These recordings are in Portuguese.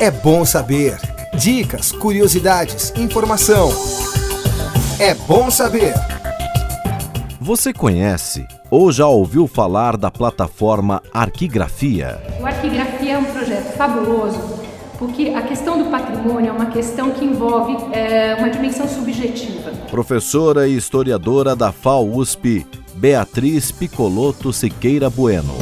É bom saber. Dicas, curiosidades, informação. É bom saber. Você conhece ou já ouviu falar da plataforma Arquigrafia? O Arquigrafia é um projeto fabuloso porque a questão do patrimônio é uma questão que envolve é, uma dimensão subjetiva. Professora e historiadora da FAUSP, Beatriz Picoloto Siqueira Bueno.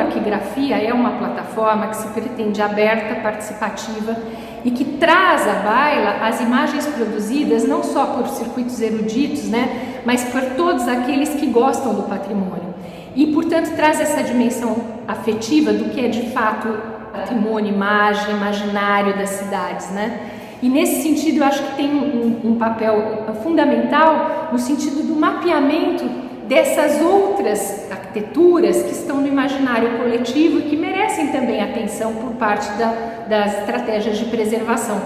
Arquigrafia é uma plataforma que se pretende aberta, participativa e que traz à baila as imagens produzidas não só por circuitos eruditos, né, mas por todos aqueles que gostam do patrimônio. E, portanto, traz essa dimensão afetiva do que é de fato patrimônio, imagem, imaginário das cidades, né? E nesse sentido, eu acho que tem um, um papel fundamental no sentido do mapeamento dessas outras arquiteturas que estão imaginário coletivo e que merecem também atenção por parte da, das estratégias de preservação.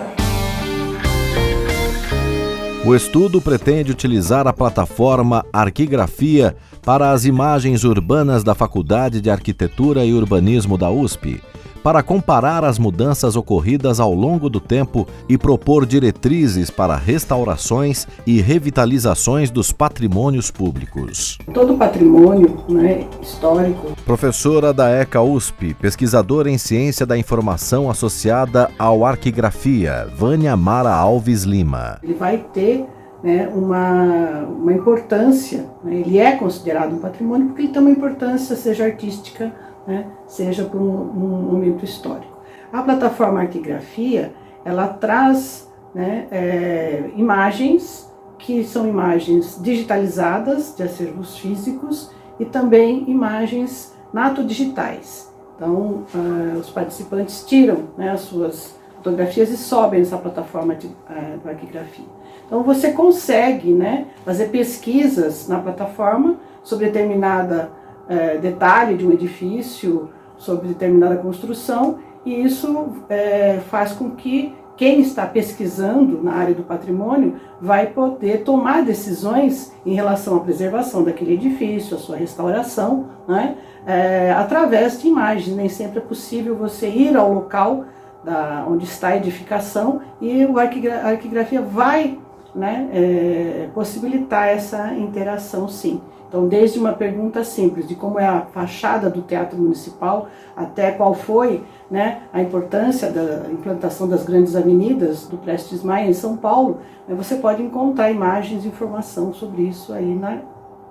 O estudo pretende utilizar a plataforma Arquigrafia para as imagens urbanas da Faculdade de Arquitetura e Urbanismo da USP para comparar as mudanças ocorridas ao longo do tempo e propor diretrizes para restaurações e revitalizações dos patrimônios públicos. Todo patrimônio né, histórico. Professora da ECA USP, pesquisadora em ciência da informação associada ao arquigrafia, Vânia Mara Alves Lima. Ele vai ter né, uma, uma importância, né, ele é considerado um patrimônio porque ele tem uma importância, seja artística, né, seja por um, um, momento histórico. A plataforma Arquigrafia, ela traz né, é, imagens que são imagens digitalizadas de acervos físicos e também imagens nato-digitais. Então, uh, os participantes tiram né, as suas fotografias e sobem essa plataforma de uh, arquigrafia. Então, você consegue né, fazer pesquisas na plataforma sobre determinada é, detalhe de um edifício, sobre determinada construção, e isso é, faz com que quem está pesquisando na área do patrimônio vai poder tomar decisões em relação à preservação daquele edifício, a sua restauração, né, é, através de imagens. Nem sempre é possível você ir ao local da, onde está a edificação e a arquigrafia vai né, é, possibilitar essa interação sim. Então, desde uma pergunta simples de como é a fachada do Teatro Municipal, até qual foi né, a importância da implantação das grandes avenidas do Prestes Maia em São Paulo, né, você pode encontrar imagens e informação sobre isso aí na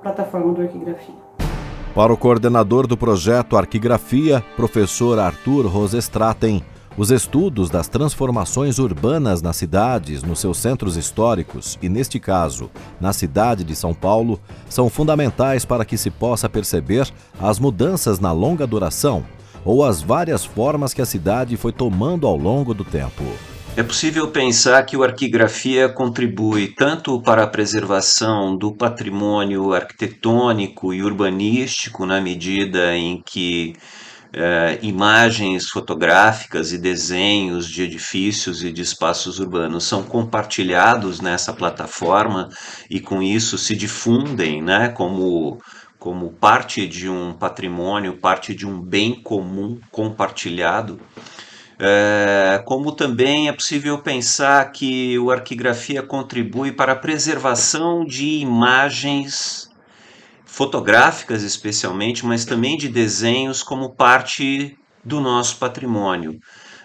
plataforma do Arquigrafia. Para o coordenador do projeto Arquigrafia, professor Arthur Rosestraten, os estudos das transformações urbanas nas cidades, nos seus centros históricos e, neste caso, na cidade de São Paulo, são fundamentais para que se possa perceber as mudanças na longa duração ou as várias formas que a cidade foi tomando ao longo do tempo. É possível pensar que o arquigrafia contribui tanto para a preservação do patrimônio arquitetônico e urbanístico, na medida em que é, imagens fotográficas e desenhos de edifícios e de espaços urbanos são compartilhados nessa plataforma e com isso se difundem né, como, como parte de um patrimônio, parte de um bem comum compartilhado. É, como também é possível pensar que o arquigrafia contribui para a preservação de imagens fotográficas especialmente, mas também de desenhos como parte do nosso patrimônio.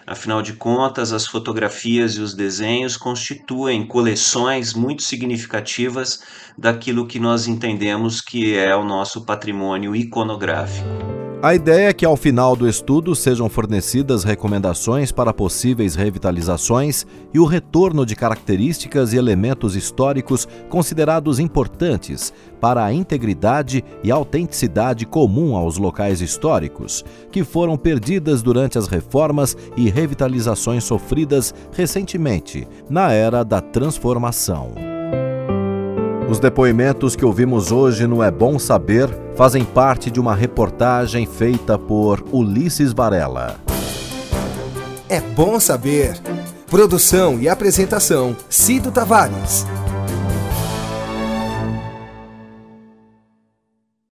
Afinal de contas, as fotografias e os desenhos constituem coleções muito significativas daquilo que nós entendemos que é o nosso patrimônio iconográfico. A ideia é que ao final do estudo sejam fornecidas recomendações para possíveis revitalizações e o retorno de características e elementos históricos considerados importantes para a integridade e autenticidade comum aos locais históricos, que foram perdidas durante as reformas e revitalizações sofridas recentemente, na era da transformação. Os depoimentos que ouvimos hoje no É Bom Saber fazem parte de uma reportagem feita por Ulisses Varela. É bom saber. Produção e apresentação: Cido Tavares.